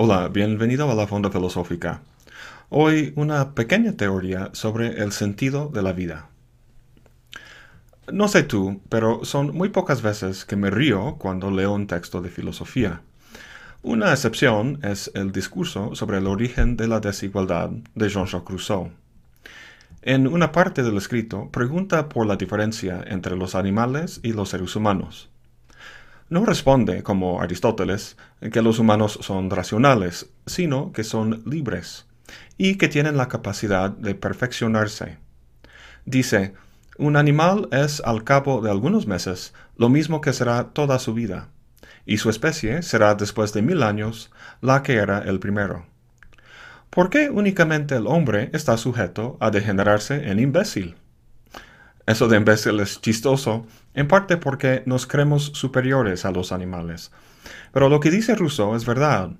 Hola, bienvenido a la Fonda Filosófica. Hoy una pequeña teoría sobre el sentido de la vida. No sé tú, pero son muy pocas veces que me río cuando leo un texto de filosofía. Una excepción es el discurso sobre el origen de la desigualdad de Jean-Jacques Rousseau. En una parte del escrito pregunta por la diferencia entre los animales y los seres humanos no responde, como Aristóteles, que los humanos son racionales, sino que son libres y que tienen la capacidad de perfeccionarse. Dice, un animal es al cabo de algunos meses lo mismo que será toda su vida, y su especie será después de mil años la que era el primero. ¿Por qué únicamente el hombre está sujeto a degenerarse en imbécil? Eso de imbécil es chistoso, en parte porque nos creemos superiores a los animales. Pero lo que dice Rousseau es verdad.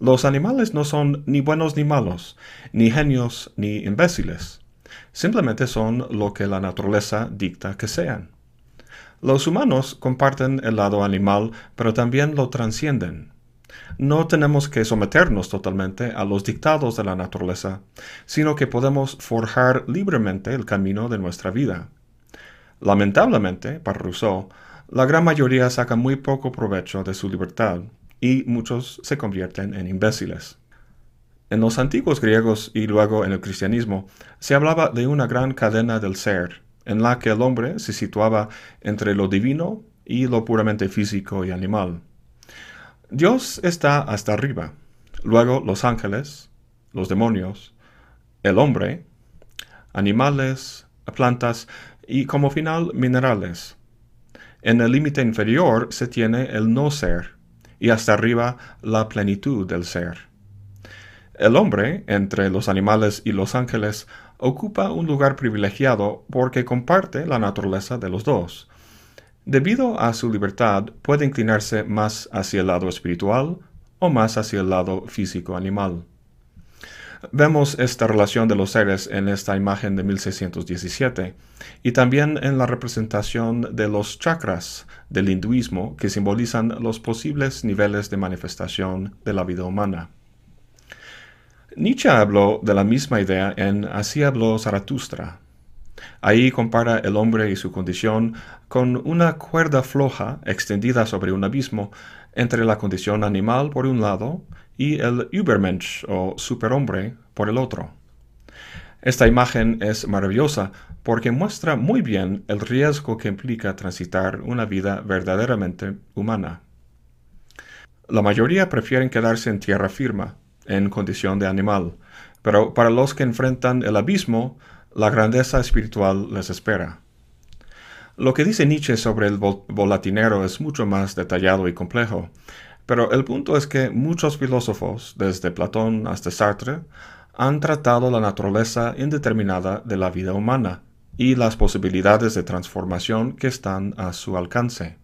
Los animales no son ni buenos ni malos, ni genios ni imbéciles. Simplemente son lo que la naturaleza dicta que sean. Los humanos comparten el lado animal, pero también lo transcienden. No tenemos que someternos totalmente a los dictados de la naturaleza, sino que podemos forjar libremente el camino de nuestra vida. Lamentablemente, para Rousseau, la gran mayoría saca muy poco provecho de su libertad y muchos se convierten en imbéciles. En los antiguos griegos y luego en el cristianismo se hablaba de una gran cadena del ser, en la que el hombre se situaba entre lo divino y lo puramente físico y animal. Dios está hasta arriba, luego los ángeles, los demonios, el hombre, animales, plantas y como final minerales. En el límite inferior se tiene el no ser y hasta arriba la plenitud del ser. El hombre, entre los animales y los ángeles, ocupa un lugar privilegiado porque comparte la naturaleza de los dos. Debido a su libertad, puede inclinarse más hacia el lado espiritual o más hacia el lado físico animal. Vemos esta relación de los seres en esta imagen de 1617 y también en la representación de los chakras del hinduismo que simbolizan los posibles niveles de manifestación de la vida humana. Nietzsche habló de la misma idea en Así habló Zaratustra. Ahí compara el hombre y su condición con una cuerda floja extendida sobre un abismo entre la condición animal por un lado y el Übermensch o superhombre por el otro. Esta imagen es maravillosa porque muestra muy bien el riesgo que implica transitar una vida verdaderamente humana. La mayoría prefieren quedarse en tierra firme, en condición de animal, pero para los que enfrentan el abismo, la grandeza espiritual les espera. Lo que dice Nietzsche sobre el volatinero es mucho más detallado y complejo, pero el punto es que muchos filósofos, desde Platón hasta Sartre, han tratado la naturaleza indeterminada de la vida humana y las posibilidades de transformación que están a su alcance.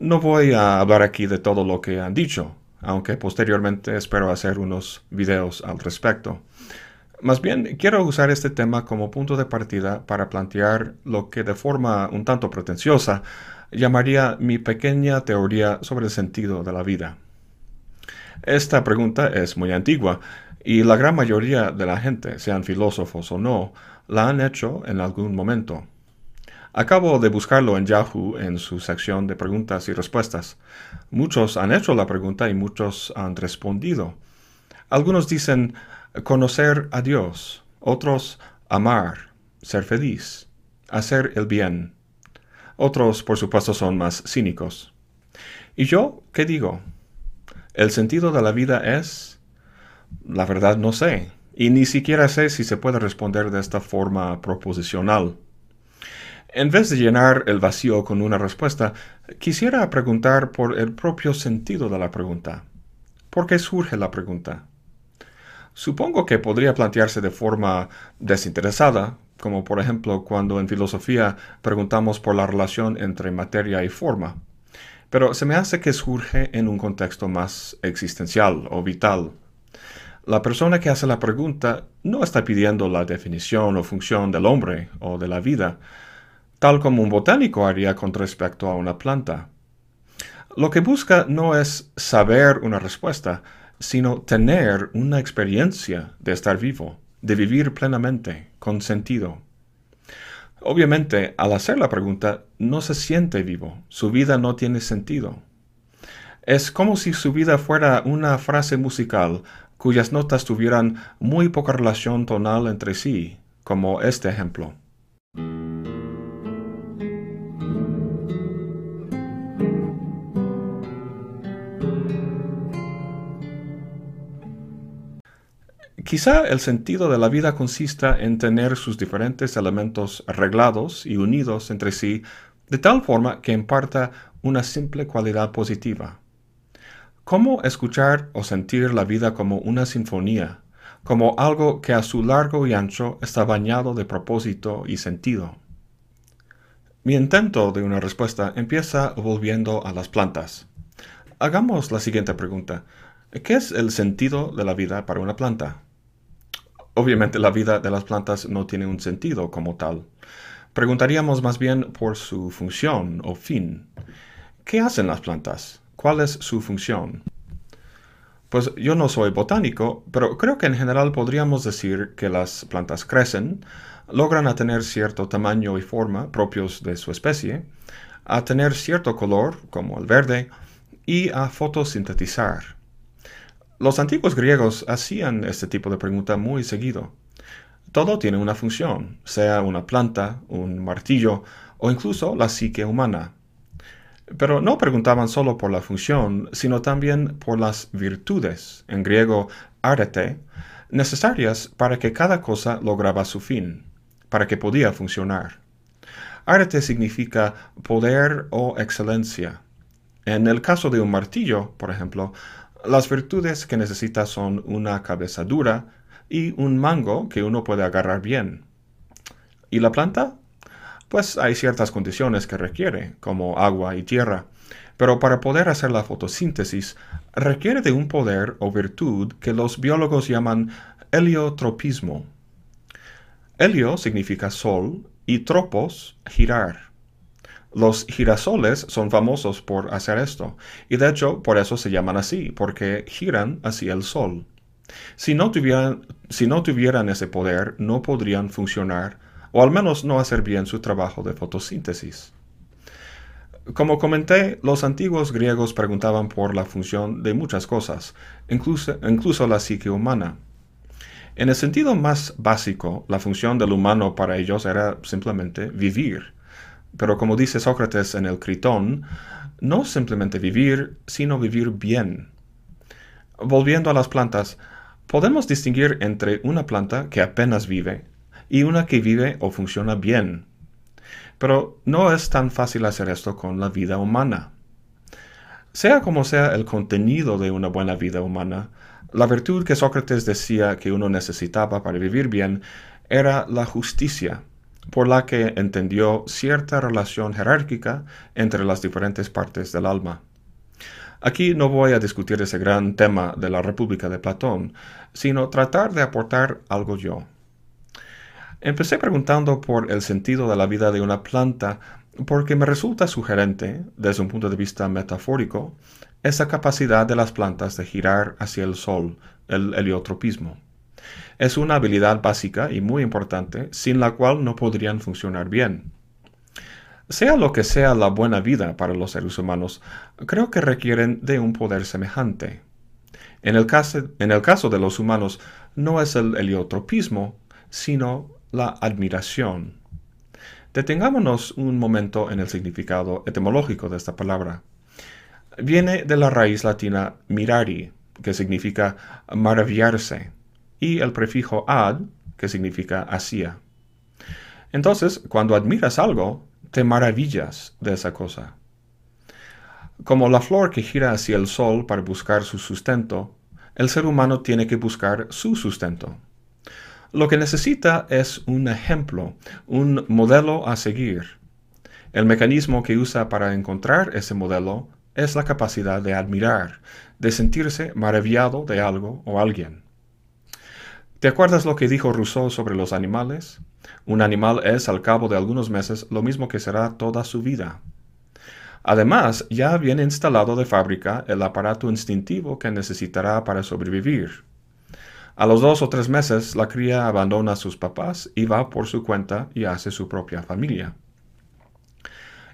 No voy a hablar aquí de todo lo que han dicho, aunque posteriormente espero hacer unos videos al respecto. Más bien, quiero usar este tema como punto de partida para plantear lo que de forma un tanto pretenciosa llamaría mi pequeña teoría sobre el sentido de la vida. Esta pregunta es muy antigua y la gran mayoría de la gente, sean filósofos o no, la han hecho en algún momento. Acabo de buscarlo en Yahoo en su sección de preguntas y respuestas. Muchos han hecho la pregunta y muchos han respondido. Algunos dicen conocer a Dios, otros amar, ser feliz, hacer el bien. Otros, por supuesto, son más cínicos. ¿Y yo qué digo? El sentido de la vida es... La verdad no sé, y ni siquiera sé si se puede responder de esta forma proposicional. En vez de llenar el vacío con una respuesta, quisiera preguntar por el propio sentido de la pregunta. ¿Por qué surge la pregunta? Supongo que podría plantearse de forma desinteresada, como por ejemplo cuando en filosofía preguntamos por la relación entre materia y forma. Pero se me hace que surge en un contexto más existencial o vital. La persona que hace la pregunta no está pidiendo la definición o función del hombre o de la vida, tal como un botánico haría con respecto a una planta. Lo que busca no es saber una respuesta, sino tener una experiencia de estar vivo, de vivir plenamente, con sentido. Obviamente, al hacer la pregunta, no se siente vivo, su vida no tiene sentido. Es como si su vida fuera una frase musical cuyas notas tuvieran muy poca relación tonal entre sí, como este ejemplo. Quizá el sentido de la vida consista en tener sus diferentes elementos arreglados y unidos entre sí de tal forma que imparta una simple cualidad positiva. ¿Cómo escuchar o sentir la vida como una sinfonía, como algo que a su largo y ancho está bañado de propósito y sentido? Mi intento de una respuesta empieza volviendo a las plantas. Hagamos la siguiente pregunta. ¿Qué es el sentido de la vida para una planta? Obviamente la vida de las plantas no tiene un sentido como tal. Preguntaríamos más bien por su función o fin. ¿Qué hacen las plantas? ¿Cuál es su función? Pues yo no soy botánico, pero creo que en general podríamos decir que las plantas crecen, logran a tener cierto tamaño y forma propios de su especie, a tener cierto color, como el verde, y a fotosintetizar. Los antiguos griegos hacían este tipo de pregunta muy seguido. Todo tiene una función, sea una planta, un martillo o incluso la psique humana. Pero no preguntaban solo por la función, sino también por las virtudes, en griego arete, necesarias para que cada cosa lograba su fin, para que podía funcionar. Arete significa poder o excelencia. En el caso de un martillo, por ejemplo, las virtudes que necesita son una cabeza dura y un mango que uno puede agarrar bien. ¿Y la planta? Pues hay ciertas condiciones que requiere, como agua y tierra, pero para poder hacer la fotosíntesis requiere de un poder o virtud que los biólogos llaman heliotropismo. Helio significa sol y tropos, girar. Los girasoles son famosos por hacer esto, y de hecho por eso se llaman así, porque giran hacia el sol. Si no, tuvieran, si no tuvieran ese poder, no podrían funcionar, o al menos no hacer bien su trabajo de fotosíntesis. Como comenté, los antiguos griegos preguntaban por la función de muchas cosas, incluso, incluso la psique humana. En el sentido más básico, la función del humano para ellos era simplemente vivir pero como dice Sócrates en el Critón, no simplemente vivir, sino vivir bien. Volviendo a las plantas, podemos distinguir entre una planta que apenas vive y una que vive o funciona bien. Pero no es tan fácil hacer esto con la vida humana. Sea como sea el contenido de una buena vida humana, la virtud que Sócrates decía que uno necesitaba para vivir bien era la justicia por la que entendió cierta relación jerárquica entre las diferentes partes del alma. Aquí no voy a discutir ese gran tema de la República de Platón, sino tratar de aportar algo yo. Empecé preguntando por el sentido de la vida de una planta porque me resulta sugerente, desde un punto de vista metafórico, esa capacidad de las plantas de girar hacia el sol, el heliotropismo. Es una habilidad básica y muy importante, sin la cual no podrían funcionar bien. Sea lo que sea la buena vida para los seres humanos, creo que requieren de un poder semejante. En el caso, en el caso de los humanos, no es el heliotropismo, sino la admiración. Detengámonos un momento en el significado etimológico de esta palabra. Viene de la raíz latina mirari, que significa maravillarse y el prefijo ad, que significa hacia. Entonces, cuando admiras algo, te maravillas de esa cosa. Como la flor que gira hacia el sol para buscar su sustento, el ser humano tiene que buscar su sustento. Lo que necesita es un ejemplo, un modelo a seguir. El mecanismo que usa para encontrar ese modelo es la capacidad de admirar, de sentirse maravillado de algo o alguien. ¿Te acuerdas lo que dijo Rousseau sobre los animales? Un animal es al cabo de algunos meses lo mismo que será toda su vida. Además, ya viene instalado de fábrica el aparato instintivo que necesitará para sobrevivir. A los dos o tres meses, la cría abandona a sus papás y va por su cuenta y hace su propia familia.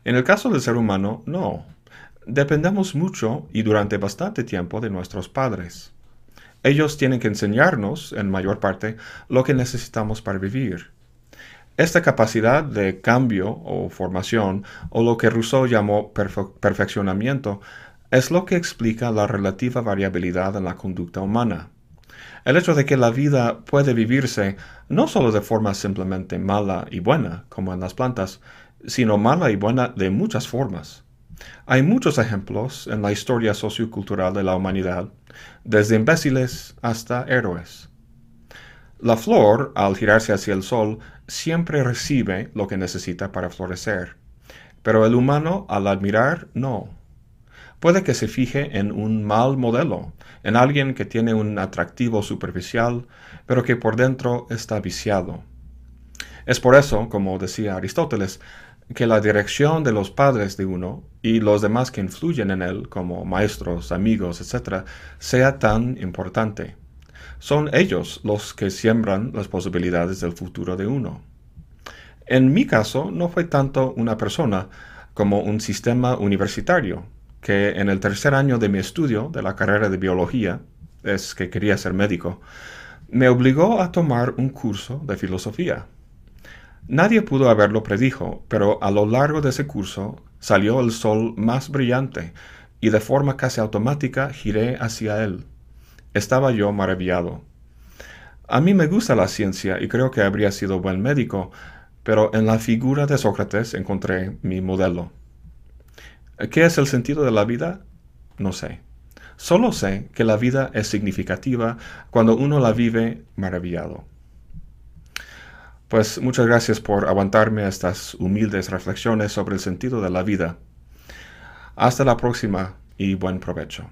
En el caso del ser humano, no. Dependemos mucho y durante bastante tiempo de nuestros padres. Ellos tienen que enseñarnos, en mayor parte, lo que necesitamos para vivir. Esta capacidad de cambio o formación, o lo que Rousseau llamó perfeccionamiento, es lo que explica la relativa variabilidad en la conducta humana. El hecho de que la vida puede vivirse no solo de forma simplemente mala y buena, como en las plantas, sino mala y buena de muchas formas. Hay muchos ejemplos en la historia sociocultural de la humanidad, desde imbéciles hasta héroes. La flor, al girarse hacia el sol, siempre recibe lo que necesita para florecer, pero el humano, al admirar, no. Puede que se fije en un mal modelo, en alguien que tiene un atractivo superficial, pero que por dentro está viciado. Es por eso, como decía Aristóteles, que la dirección de los padres de uno y los demás que influyen en él, como maestros, amigos, etc., sea tan importante. Son ellos los que siembran las posibilidades del futuro de uno. En mi caso, no fue tanto una persona como un sistema universitario, que en el tercer año de mi estudio de la carrera de biología, es que quería ser médico, me obligó a tomar un curso de filosofía. Nadie pudo haberlo predijo, pero a lo largo de ese curso salió el sol más brillante y de forma casi automática giré hacia él. Estaba yo maravillado. A mí me gusta la ciencia y creo que habría sido buen médico, pero en la figura de Sócrates encontré mi modelo. ¿Qué es el sentido de la vida? No sé. Solo sé que la vida es significativa cuando uno la vive maravillado. Pues muchas gracias por aguantarme estas humildes reflexiones sobre el sentido de la vida. Hasta la próxima y buen provecho.